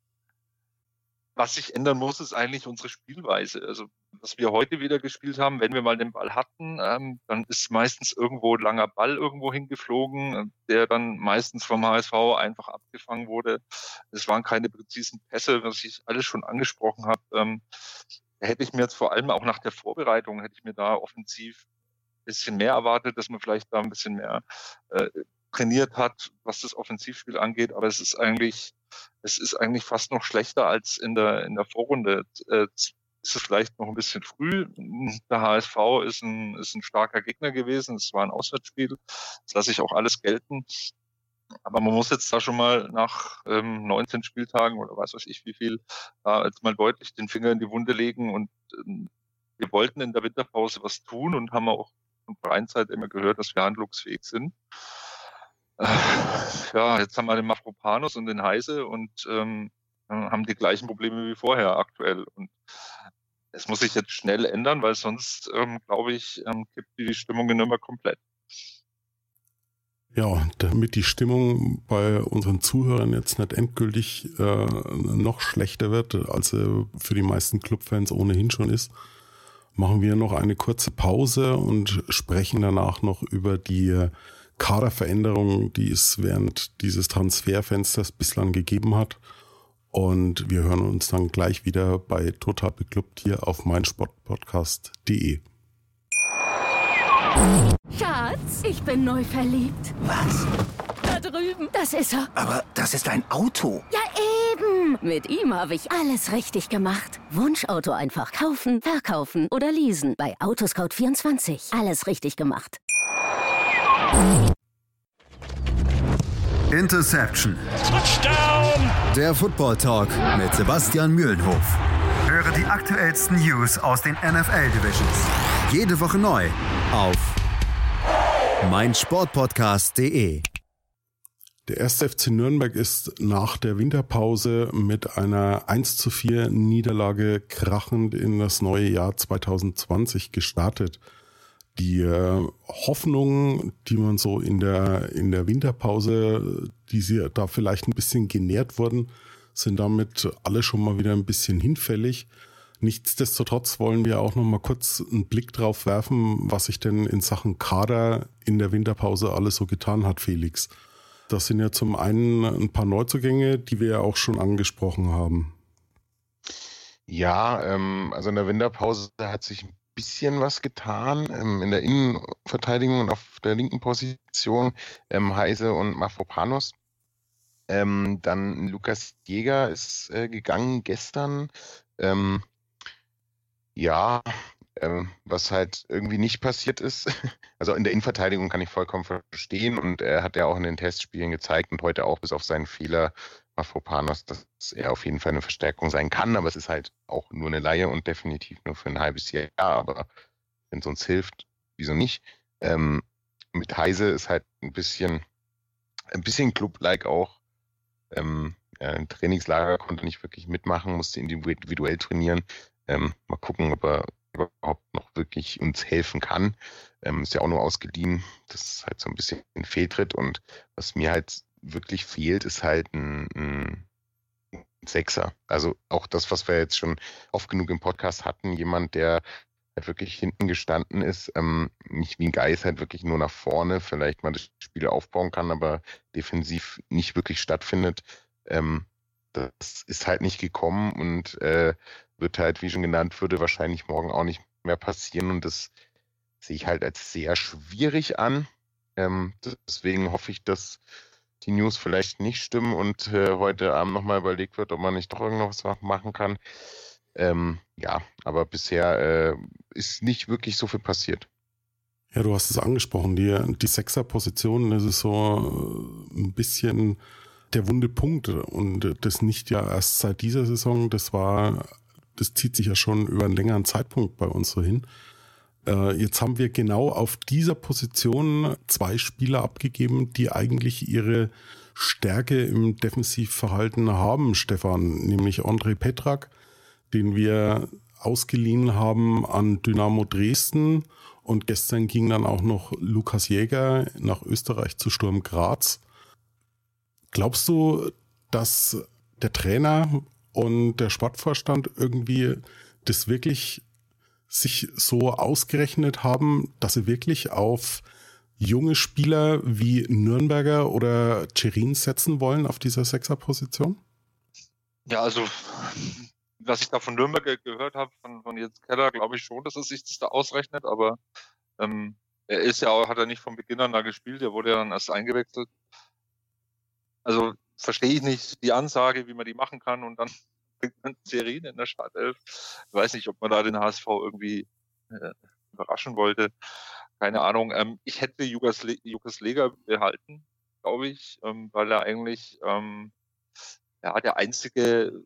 was sich ändern muss, ist eigentlich unsere Spielweise. Also, was wir heute wieder gespielt haben, wenn wir mal den Ball hatten, ähm, dann ist meistens irgendwo ein langer Ball irgendwo hingeflogen, äh, der dann meistens vom HSV einfach abgefangen wurde. Es waren keine präzisen Pässe, was ich alles schon angesprochen habe. Ähm, hätte ich mir jetzt vor allem auch nach der Vorbereitung, hätte ich mir da offensiv bisschen mehr erwartet, dass man vielleicht da ein bisschen mehr äh, trainiert hat, was das Offensivspiel angeht. Aber es ist eigentlich es ist eigentlich fast noch schlechter als in der, in der Vorrunde. Äh, ist es vielleicht noch ein bisschen früh. Der HSV ist ein, ist ein starker Gegner gewesen. Es war ein Auswärtsspiel. Das lasse ich auch alles gelten. Aber man muss jetzt da schon mal nach ähm, 19 Spieltagen oder weiß was ich wie viel, da jetzt mal deutlich den Finger in die Wunde legen. Und ähm, wir wollten in der Winterpause was tun und haben auch Vereinszeit immer gehört, dass wir handlungsfähig sind ja, jetzt haben wir den Mafropanus und den Heise und ähm, haben die gleichen Probleme wie vorher aktuell. Und es muss sich jetzt schnell ändern, weil sonst, ähm, glaube ich, ähm, kippt die Stimmung in immer komplett. Ja, damit die Stimmung bei unseren Zuhörern jetzt nicht endgültig äh, noch schlechter wird, als sie für die meisten Clubfans ohnehin schon ist, machen wir noch eine kurze Pause und sprechen danach noch über die Kaderveränderungen, die es während dieses Transferfensters bislang gegeben hat. Und wir hören uns dann gleich wieder bei Total Beklubbt hier auf meinsportpodcast.de. Schatz, ich bin neu verliebt. Was? Da drüben. Das ist er. Aber das ist ein Auto. Ja, eben. Mit ihm habe ich alles richtig gemacht. Wunschauto einfach kaufen, verkaufen oder leasen. Bei Autoscout24. Alles richtig gemacht. Interception. Touchdown. Der Football Talk mit Sebastian Mühlenhof. Höre die aktuellsten News aus den NFL Divisions. Jede Woche neu auf meinsportpodcast.de. Der erste FC Nürnberg ist nach der Winterpause mit einer 1 zu 4 Niederlage krachend in das neue Jahr 2020 gestartet. die äh, Hoffnungen, die man so in der, in der Winterpause, die sie da vielleicht ein bisschen genährt wurden, sind damit alle schon mal wieder ein bisschen hinfällig. Nichtsdestotrotz wollen wir auch noch mal kurz einen Blick drauf werfen, was sich denn in Sachen Kader in der Winterpause alles so getan hat, Felix. Das sind ja zum einen ein paar Neuzugänge, die wir ja auch schon angesprochen haben. Ja, ähm, also in der Winterpause hat sich ein bisschen was getan. Ähm, in der Innenverteidigung und auf der linken Position ähm, Heise und Mafropanos. Ähm, dann Lukas Jäger ist äh, gegangen gestern. Ähm, ja, ähm, was halt irgendwie nicht passiert ist. Also in der Innenverteidigung kann ich vollkommen verstehen und er hat ja auch in den Testspielen gezeigt und heute auch bis auf seinen Fehler Mafropanos, dass er auf jeden Fall eine Verstärkung sein kann, aber es ist halt auch nur eine Laie und definitiv nur für ein halbes Jahr. Aber wenn es uns hilft, wieso nicht? Ähm, mit Heise ist halt ein bisschen, ein bisschen Club-like auch. Ähm, ja, Im Trainingslager konnte nicht wirklich mitmachen, musste individuell trainieren. Ähm, mal gucken, ob er überhaupt noch wirklich uns helfen kann. Ähm, ist ja auch nur ausgeliehen. Das ist halt so ein bisschen ein Fehltritt und was mir halt wirklich fehlt, ist halt ein, ein Sechser. Also auch das, was wir jetzt schon oft genug im Podcast hatten, jemand, der halt wirklich hinten gestanden ist, ähm, nicht wie ein Geist halt wirklich nur nach vorne, vielleicht mal das Spiel aufbauen kann, aber defensiv nicht wirklich stattfindet. Ähm, das ist halt nicht gekommen und äh, wird halt, wie schon genannt wurde, wahrscheinlich morgen auch nicht mehr passieren und das sehe ich halt als sehr schwierig an. Ähm, deswegen hoffe ich, dass die News vielleicht nicht stimmen und äh, heute Abend nochmal überlegt wird, ob man nicht doch irgendwas machen kann. Ähm, ja, aber bisher äh, ist nicht wirklich so viel passiert. Ja, du hast es angesprochen, die, die Sechser-Position, das ist so äh, ein bisschen der wunde Punkt und das nicht ja erst seit dieser Saison, das war, das zieht sich ja schon über einen längeren Zeitpunkt bei uns so hin. Äh, jetzt haben wir genau auf dieser Position zwei Spieler abgegeben, die eigentlich ihre Stärke im Defensivverhalten haben, Stefan, nämlich André Petrak, den wir ausgeliehen haben an Dynamo Dresden und gestern ging dann auch noch Lukas Jäger nach Österreich zu Sturm Graz. Glaubst du, dass der Trainer und der Sportvorstand irgendwie das wirklich sich so ausgerechnet haben, dass sie wirklich auf junge Spieler wie Nürnberger oder Cherin setzen wollen auf dieser Sechserposition? Ja, also was ich da von Nürnberger gehört habe, von, von Jens Keller, glaube ich schon, dass er sich das da ausrechnet, aber ähm, er ist ja hat er nicht von Beginn an da gespielt, er wurde ja dann erst eingewechselt. Also verstehe ich nicht die Ansage, wie man die machen kann und dann Serien in der Startelf. Ich weiß nicht, ob man da den HSV irgendwie äh, überraschen wollte. Keine Ahnung. Ähm, ich hätte Jukas, Le Jukas Lega behalten, glaube ich, ähm, weil er eigentlich ähm, ja, der einzige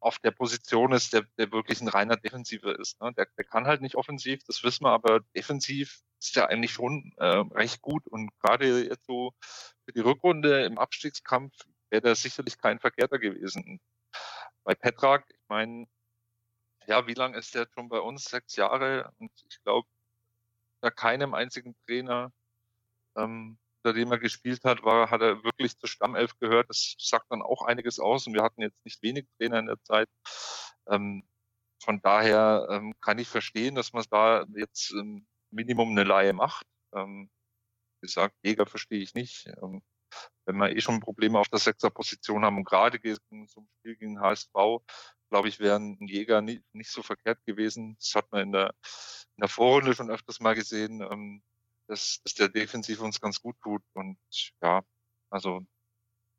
auf der Position ist, der, der wirklich ein reiner Defensiver ist. Ne? Der, der kann halt nicht offensiv, das wissen wir, aber defensiv ist er eigentlich schon äh, recht gut. Und gerade jetzt so für die Rückrunde im Abstiegskampf wäre der sicherlich kein Verkehrter gewesen bei Petrak, ich meine, ja, wie lange ist der schon bei uns? Sechs Jahre. Und ich glaube, da keinem einzigen Trainer, ähm, unter dem er gespielt hat, war, hat er wirklich zur Stammelf gehört. Das sagt dann auch einiges aus. Und wir hatten jetzt nicht wenig Trainer in der Zeit. Ähm, von daher ähm, kann ich verstehen, dass man da jetzt ähm, Minimum eine Laie macht. Ähm, gesagt, Jäger verstehe ich nicht. Ähm, wenn wir eh schon Probleme auf der Sechserposition haben und gerade gegen so ein Spiel gegen HSV, glaube ich, wäre ein Jäger nicht, nicht so verkehrt gewesen. Das hat man in der, in der Vorrunde schon öfters mal gesehen, ähm, dass, dass der defensiv uns ganz gut tut. Und ja, also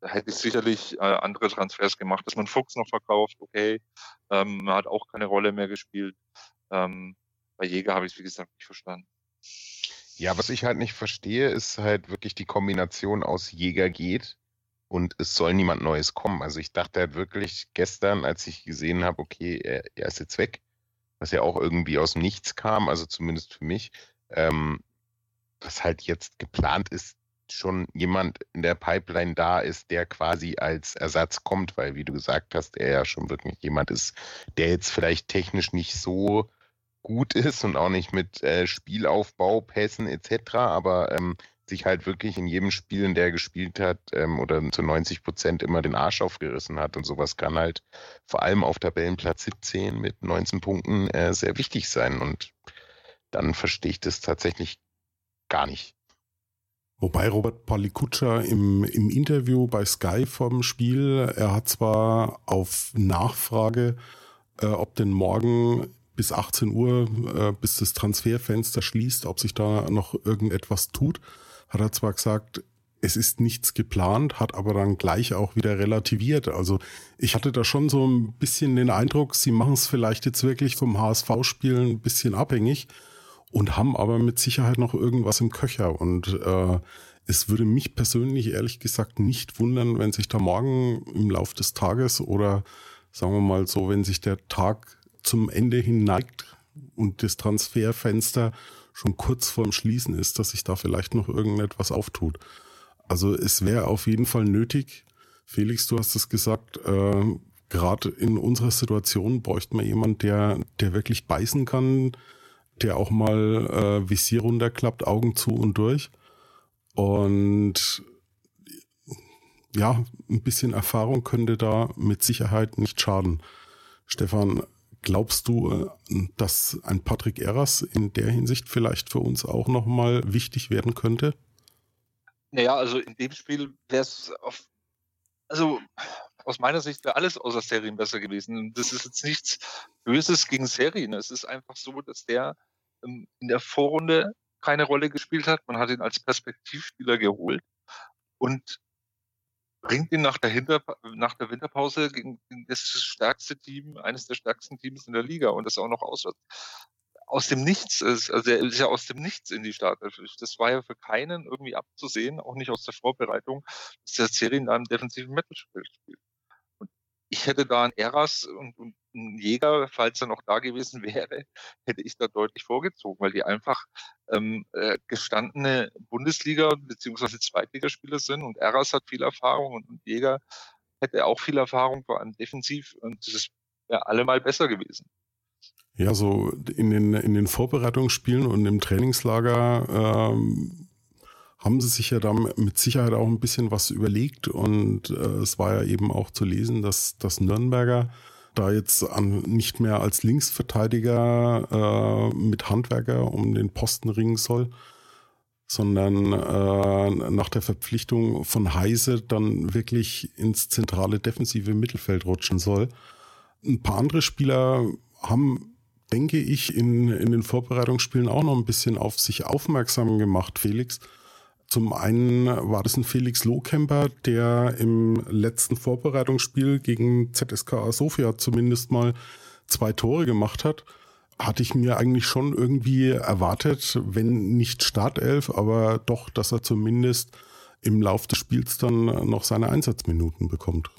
da hätte ich sicherlich äh, andere Transfers gemacht, dass man Fuchs noch verkauft, okay. Ähm, man hat auch keine Rolle mehr gespielt. Ähm, bei Jäger habe ich es, wie gesagt, nicht verstanden. Ja, was ich halt nicht verstehe, ist halt wirklich die Kombination aus Jäger geht und es soll niemand Neues kommen. Also ich dachte halt wirklich gestern, als ich gesehen habe, okay, er, er ist jetzt weg, was ja auch irgendwie aus dem Nichts kam, also zumindest für mich, ähm, dass halt jetzt geplant ist, schon jemand in der Pipeline da ist, der quasi als Ersatz kommt, weil wie du gesagt hast, er ja schon wirklich jemand ist, der jetzt vielleicht technisch nicht so gut ist und auch nicht mit äh, Spielaufbau, Pässen etc., aber ähm, sich halt wirklich in jedem Spiel, in der er gespielt hat, ähm, oder zu 90 Prozent immer den Arsch aufgerissen hat. Und sowas kann halt vor allem auf Tabellenplatz 17 mit 19 Punkten äh, sehr wichtig sein. Und dann verstehe ich das tatsächlich gar nicht. Wobei Robert Palikutscha im, im Interview bei Sky vom Spiel, er hat zwar auf Nachfrage, äh, ob denn morgen bis 18 Uhr, äh, bis das Transferfenster schließt, ob sich da noch irgendetwas tut, hat er zwar gesagt, es ist nichts geplant, hat aber dann gleich auch wieder relativiert. Also ich hatte da schon so ein bisschen den Eindruck, sie machen es vielleicht jetzt wirklich vom HSV-Spiel ein bisschen abhängig und haben aber mit Sicherheit noch irgendwas im Köcher. Und äh, es würde mich persönlich ehrlich gesagt nicht wundern, wenn sich da morgen im Lauf des Tages oder sagen wir mal so, wenn sich der Tag zum Ende hin neigt und das Transferfenster schon kurz vorm Schließen ist, dass sich da vielleicht noch irgendetwas auftut. Also es wäre auf jeden Fall nötig. Felix, du hast es gesagt, äh, gerade in unserer Situation bräuchte man jemand, der, der wirklich beißen kann, der auch mal äh, Visier runterklappt, Augen zu und durch. Und ja, ein bisschen Erfahrung könnte da mit Sicherheit nicht schaden. Stefan, Glaubst du, äh, dass ein Patrick Eras in der Hinsicht vielleicht für uns auch nochmal wichtig werden könnte? Naja, also in dem Spiel wäre es auf, also aus meiner Sicht wäre alles außer Serien besser gewesen. Das ist jetzt nichts Böses gegen Serien. Es ist einfach so, dass der ähm, in der Vorrunde keine Rolle gespielt hat. Man hat ihn als Perspektivspieler geholt und bringt ihn nach der, Hinter nach der Winterpause gegen, das stärkste Team, eines der stärksten Teams in der Liga und das auch noch auswärts. Aus dem Nichts, ist, also er ist ja aus dem Nichts in die Startelf. Das war ja für keinen irgendwie abzusehen, auch nicht aus der Vorbereitung, dass der Serien da im defensiven Mittelspiel spielt ich hätte da einen Eras und, und einen Jäger, falls er noch da gewesen wäre, hätte ich da deutlich vorgezogen, weil die einfach ähm, äh, gestandene Bundesliga- bzw. Zweitligaspieler sind und Eras hat viel Erfahrung und, und Jäger hätte auch viel Erfahrung, vor allem defensiv und das wäre allemal besser gewesen. Ja, so in den, in den Vorbereitungsspielen und im Trainingslager ähm, haben sie sich ja da mit Sicherheit auch ein bisschen was überlegt und äh, es war ja eben auch zu lesen, dass das Nürnberger da jetzt an, nicht mehr als Linksverteidiger äh, mit Handwerker um den Posten ringen soll, sondern äh, nach der Verpflichtung von Heise dann wirklich ins zentrale defensive Mittelfeld rutschen soll. Ein paar andere Spieler haben denke ich, in, in den Vorbereitungsspielen auch noch ein bisschen auf sich aufmerksam gemacht, Felix. Zum einen war das ein Felix Lohkemper, der im letzten Vorbereitungsspiel gegen ZSKA Sofia zumindest mal zwei Tore gemacht hat. Hatte ich mir eigentlich schon irgendwie erwartet, wenn nicht Startelf, aber doch, dass er zumindest im Lauf des Spiels dann noch seine Einsatzminuten bekommt.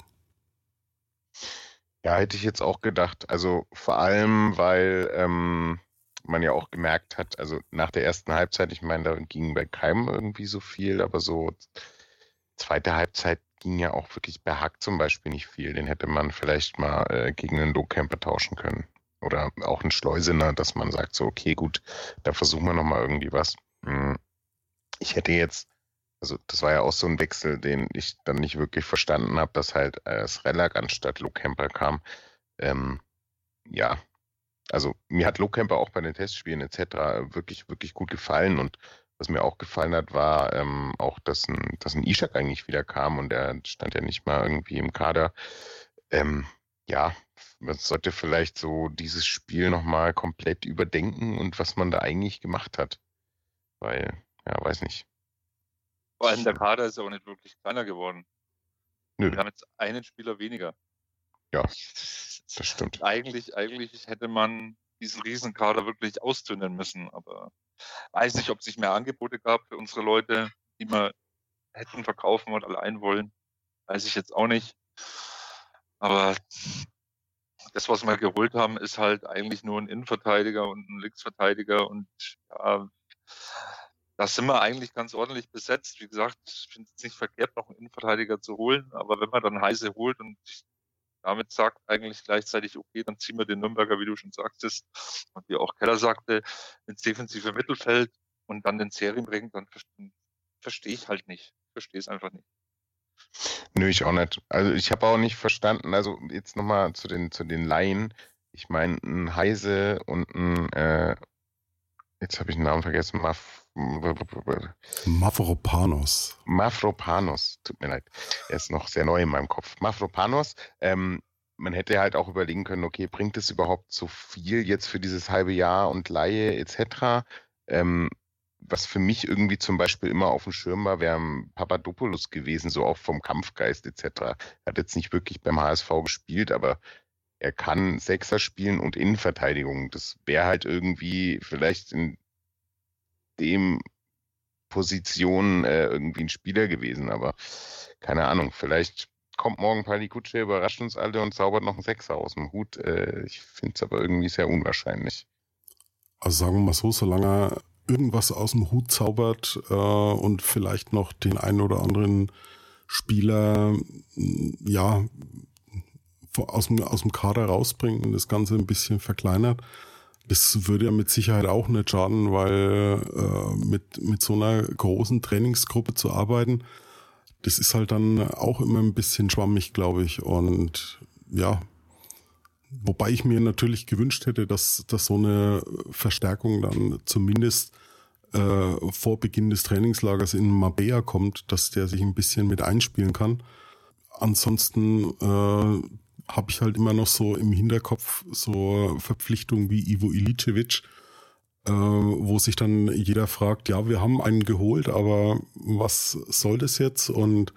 Ja, hätte ich jetzt auch gedacht. Also vor allem, weil ähm, man ja auch gemerkt hat, also nach der ersten Halbzeit, ich meine, da ging bei keinem irgendwie so viel, aber so zweite Halbzeit ging ja auch wirklich bei Hack zum Beispiel nicht viel. Den hätte man vielleicht mal äh, gegen einen Low-Camper tauschen können. Oder auch einen Schleusener, dass man sagt, so, okay, gut, da versuchen wir nochmal irgendwie was. Hm. Ich hätte jetzt, also das war ja auch so ein Wechsel, den ich dann nicht wirklich verstanden habe, dass halt äh, Srelak anstatt Low-Camper kam. Ähm, ja, also mir hat Lowcamper auch bei den Testspielen etc. wirklich, wirklich gut gefallen und was mir auch gefallen hat, war ähm, auch, dass ein, dass ein Ishak eigentlich wieder kam und er stand ja nicht mal irgendwie im Kader. Ähm, ja, man sollte vielleicht so dieses Spiel nochmal komplett überdenken und was man da eigentlich gemacht hat. Weil, ja, weiß nicht. Vor allem der Kader ist auch nicht wirklich kleiner geworden. Nö. Wir haben jetzt einen Spieler weniger. Ja, das stimmt. Eigentlich, eigentlich hätte man diesen Riesenkader wirklich ausdünnen müssen, aber weiß nicht, ob es nicht mehr Angebote gab für unsere Leute, die wir hätten verkaufen und allein wollen. Weiß ich jetzt auch nicht. Aber das, was wir geholt haben, ist halt eigentlich nur ein Innenverteidiger und ein Linksverteidiger und ja, da sind wir eigentlich ganz ordentlich besetzt. Wie gesagt, ich finde es nicht verkehrt, noch einen Innenverteidiger zu holen, aber wenn man dann Heise holt und damit sagt eigentlich gleichzeitig, okay, dann ziehen wir den Nürnberger, wie du schon sagtest, und wie auch Keller sagte, ins defensive Mittelfeld und dann den Serien bringt, dann verstehe ich halt nicht. Verstehe es einfach nicht. Nö, ich auch nicht. Also ich habe auch nicht verstanden, also jetzt nochmal zu den, zu den Laien. Ich meine, ein Heise und ein, äh, jetzt habe ich den Namen vergessen, Maf Mavropanos. Mavropanos, tut mir leid. Er ist noch sehr neu in meinem Kopf. Mavropanos, ähm, man hätte halt auch überlegen können, okay, bringt es überhaupt so viel jetzt für dieses halbe Jahr und Laie etc.? Ähm, was für mich irgendwie zum Beispiel immer auf dem Schirm war, wäre Papadopoulos gewesen, so auch vom Kampfgeist etc. Hat jetzt nicht wirklich beim HSV gespielt, aber er kann Sechser spielen und Innenverteidigung. Das wäre halt irgendwie vielleicht in dem Position äh, irgendwie ein Spieler gewesen, aber keine Ahnung, vielleicht kommt morgen Palikutsche, überrascht uns alle und zaubert noch einen Sechser aus dem Hut. Äh, ich finde es aber irgendwie sehr unwahrscheinlich. Also sagen wir mal so, solange er irgendwas aus dem Hut zaubert äh, und vielleicht noch den einen oder anderen Spieler ja aus dem, aus dem Kader rausbringt und das Ganze ein bisschen verkleinert, das würde ja mit Sicherheit auch nicht schaden, weil äh, mit, mit so einer großen Trainingsgruppe zu arbeiten, das ist halt dann auch immer ein bisschen schwammig, glaube ich. Und ja, wobei ich mir natürlich gewünscht hätte, dass, dass so eine Verstärkung dann zumindest äh, vor Beginn des Trainingslagers in Mabea kommt, dass der sich ein bisschen mit einspielen kann. Ansonsten äh, habe ich halt immer noch so im Hinterkopf so Verpflichtungen wie Ivo Ilicevic, äh, wo sich dann jeder fragt, ja, wir haben einen geholt, aber was soll das jetzt? Und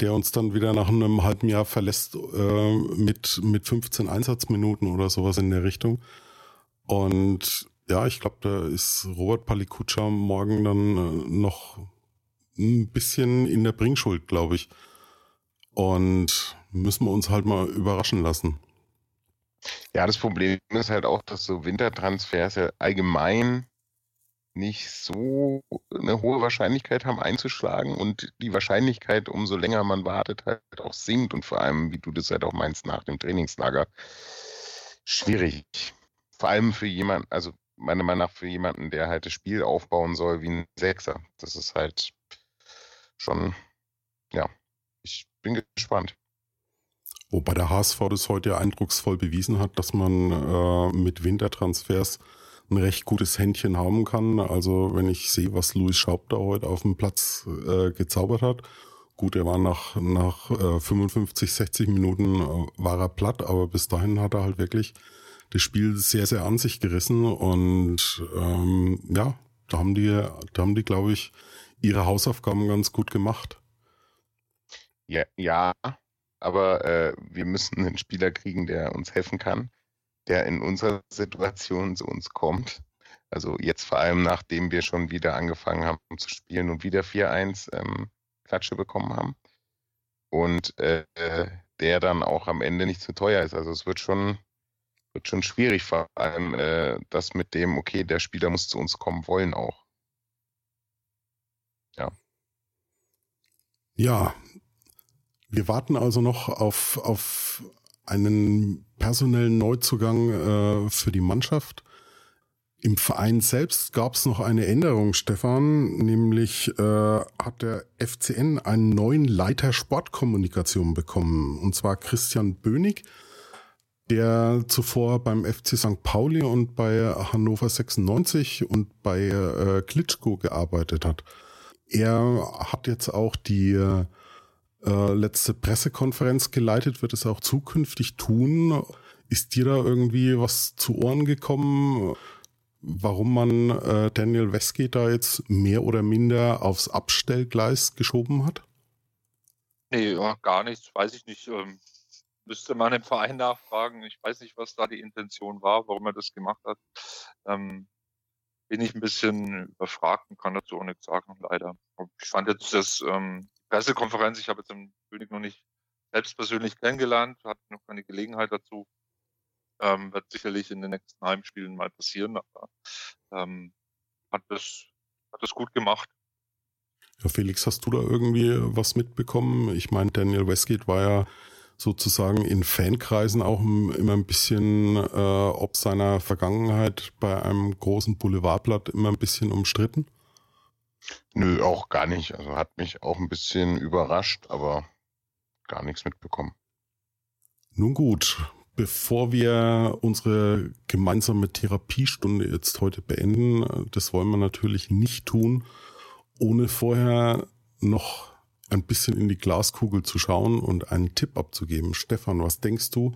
der uns dann wieder nach einem halben Jahr verlässt äh, mit, mit 15 Einsatzminuten oder sowas in der Richtung. Und ja, ich glaube, da ist Robert Palikutscha morgen dann äh, noch ein bisschen in der Bringschuld, glaube ich. Und müssen wir uns halt mal überraschen lassen. Ja, das Problem ist halt auch, dass so Wintertransfers ja allgemein nicht so eine hohe Wahrscheinlichkeit haben einzuschlagen und die Wahrscheinlichkeit, umso länger man wartet, halt auch sinkt und vor allem, wie du das halt auch meinst, nach dem Trainingslager, schwierig. Vor allem für jemanden, also meiner Meinung nach für jemanden, der halt das Spiel aufbauen soll wie ein Sechser. Das ist halt schon, ja, ich bin gespannt. Wobei der HSV das heute eindrucksvoll bewiesen hat, dass man äh, mit Wintertransfers ein recht gutes Händchen haben kann. Also wenn ich sehe, was Louis Schaub da heute auf dem Platz äh, gezaubert hat. Gut, er war nach, nach äh, 55, 60 Minuten äh, war er platt, aber bis dahin hat er halt wirklich das Spiel sehr, sehr an sich gerissen. Und ähm, ja, da haben die, da haben die, glaube ich, ihre Hausaufgaben ganz gut gemacht. Ja, ja aber äh, wir müssen einen Spieler kriegen, der uns helfen kann, der in unserer Situation zu uns kommt. Also jetzt vor allem, nachdem wir schon wieder angefangen haben zu spielen und wieder 4-1 ähm, Klatsche bekommen haben. Und äh, der dann auch am Ende nicht zu teuer ist. Also es wird schon, wird schon schwierig, vor allem äh, das mit dem, okay, der Spieler muss zu uns kommen wollen auch. Ja. Ja, wir warten also noch auf, auf einen personellen Neuzugang äh, für die Mannschaft. Im Verein selbst gab es noch eine Änderung, Stefan, nämlich äh, hat der FCN einen neuen Leiter Sportkommunikation bekommen, und zwar Christian Bönig, der zuvor beim FC St. Pauli und bei Hannover 96 und bei äh, Klitschko gearbeitet hat. Er hat jetzt auch die äh, äh, letzte Pressekonferenz geleitet, wird es auch zukünftig tun. Ist dir da irgendwie was zu Ohren gekommen, warum man äh, Daniel Westgate da jetzt mehr oder minder aufs Abstellgleis geschoben hat? Nee, ja, gar nichts, weiß ich nicht. Ähm, müsste man im Verein nachfragen. Ich weiß nicht, was da die Intention war, warum er das gemacht hat. Ähm, bin ich ein bisschen überfragt und kann dazu auch nichts sagen, leider. Ich fand jetzt das ähm, Pressekonferenz. Ich habe jetzt den König noch nicht selbst persönlich kennengelernt, hatte noch keine Gelegenheit dazu. Ähm, wird sicherlich in den nächsten Heimspielen mal passieren, aber ähm, hat, das, hat das gut gemacht. Ja, Felix, hast du da irgendwie was mitbekommen? Ich meine, Daniel Westgate war ja sozusagen in Fankreisen auch immer ein bisschen äh, ob seiner Vergangenheit bei einem großen Boulevardblatt immer ein bisschen umstritten? Nö, auch gar nicht. Also hat mich auch ein bisschen überrascht, aber gar nichts mitbekommen. Nun gut, bevor wir unsere gemeinsame Therapiestunde jetzt heute beenden, das wollen wir natürlich nicht tun, ohne vorher noch ein bisschen in die Glaskugel zu schauen und einen Tipp abzugeben. Stefan, was denkst du,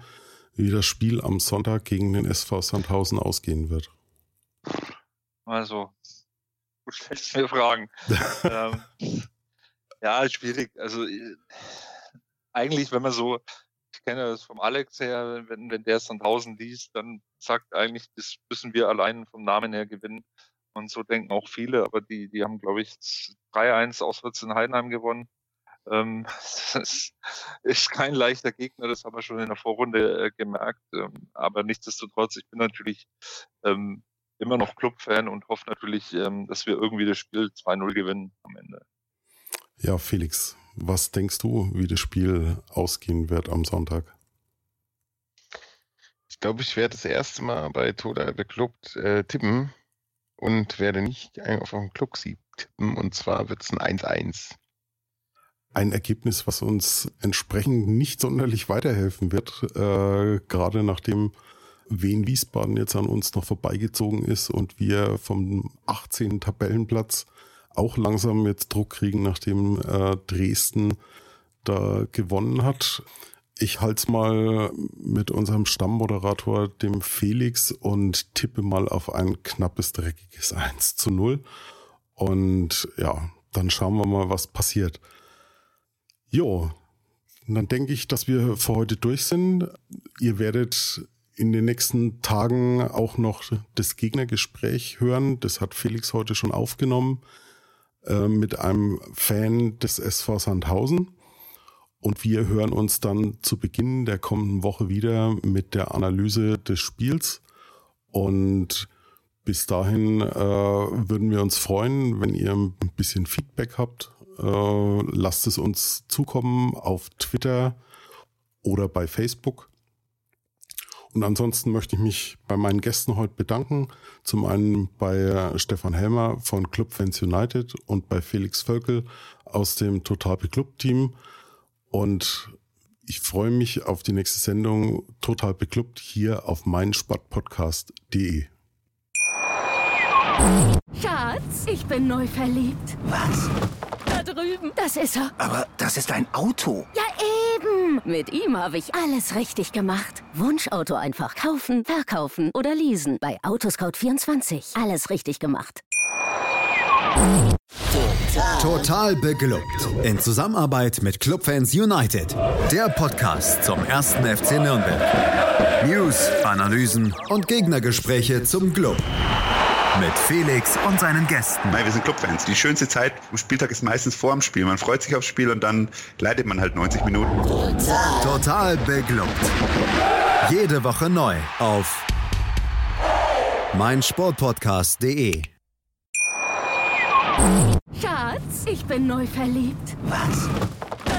wie das Spiel am Sonntag gegen den SV Sandhausen ausgehen wird? Also, du stellst mir Fragen. ähm, ja, schwierig. Also eigentlich, wenn man so, ich kenne das vom Alex her, wenn, wenn der Sandhausen liest, dann sagt eigentlich, das müssen wir allein vom Namen her gewinnen. Und so denken auch viele, aber die, die haben, glaube ich, 3-1 auswärts in Heidenheim gewonnen. Ähm, das ist kein leichter Gegner, das haben wir schon in der Vorrunde äh, gemerkt. Ähm, aber nichtsdestotrotz, ich bin natürlich ähm, immer noch Clubfan und hoffe natürlich, ähm, dass wir irgendwie das Spiel 2-0 gewinnen am Ende. Ja, Felix, was denkst du, wie das Spiel ausgehen wird am Sonntag? Ich glaube, ich werde das erste Mal bei Toda beklubbt äh, tippen und werde nicht auf einen Clubsieg tippen. Und zwar wird es ein 1-1 ein Ergebnis, was uns entsprechend nicht sonderlich weiterhelfen wird, äh, gerade nachdem Wien Wiesbaden jetzt an uns noch vorbeigezogen ist und wir vom 18. Tabellenplatz auch langsam jetzt Druck kriegen, nachdem äh, Dresden da gewonnen hat. Ich halte es mal mit unserem Stammmoderator, dem Felix, und tippe mal auf ein knappes, dreckiges 1 zu 0. Und ja, dann schauen wir mal, was passiert. Jo, dann denke ich, dass wir für heute durch sind. Ihr werdet in den nächsten Tagen auch noch das Gegnergespräch hören. Das hat Felix heute schon aufgenommen äh, mit einem Fan des SV Sandhausen. Und wir hören uns dann zu Beginn der kommenden Woche wieder mit der Analyse des Spiels. Und bis dahin äh, würden wir uns freuen, wenn ihr ein bisschen Feedback habt äh, lasst es uns zukommen auf Twitter oder bei Facebook. Und ansonsten möchte ich mich bei meinen Gästen heute bedanken. Zum einen bei Stefan Helmer von Club Fans United und bei Felix Völkel aus dem Total Club Team. Und ich freue mich auf die nächste Sendung Total Beklubbt hier auf meinsportpodcast.de. Schatz, ich bin neu verliebt. Was? Da drüben. Das ist er. Aber das ist ein Auto. Ja, eben. Mit ihm habe ich alles richtig gemacht. Wunschauto einfach kaufen, verkaufen oder leasen. Bei Autoscout24. Alles richtig gemacht. Total beglückt. In Zusammenarbeit mit Clubfans United. Der Podcast zum ersten FC Nürnberg. News, Analysen und Gegnergespräche zum Club mit Felix und seinen Gästen. Nein, wir sind Clubfans. Die schönste Zeit am Spieltag ist meistens vor dem Spiel. Man freut sich aufs Spiel und dann leidet man halt 90 Minuten. Total, Total beglückt. Jede Woche neu auf meinsportpodcast.de. Schatz, ich bin neu verliebt. Was?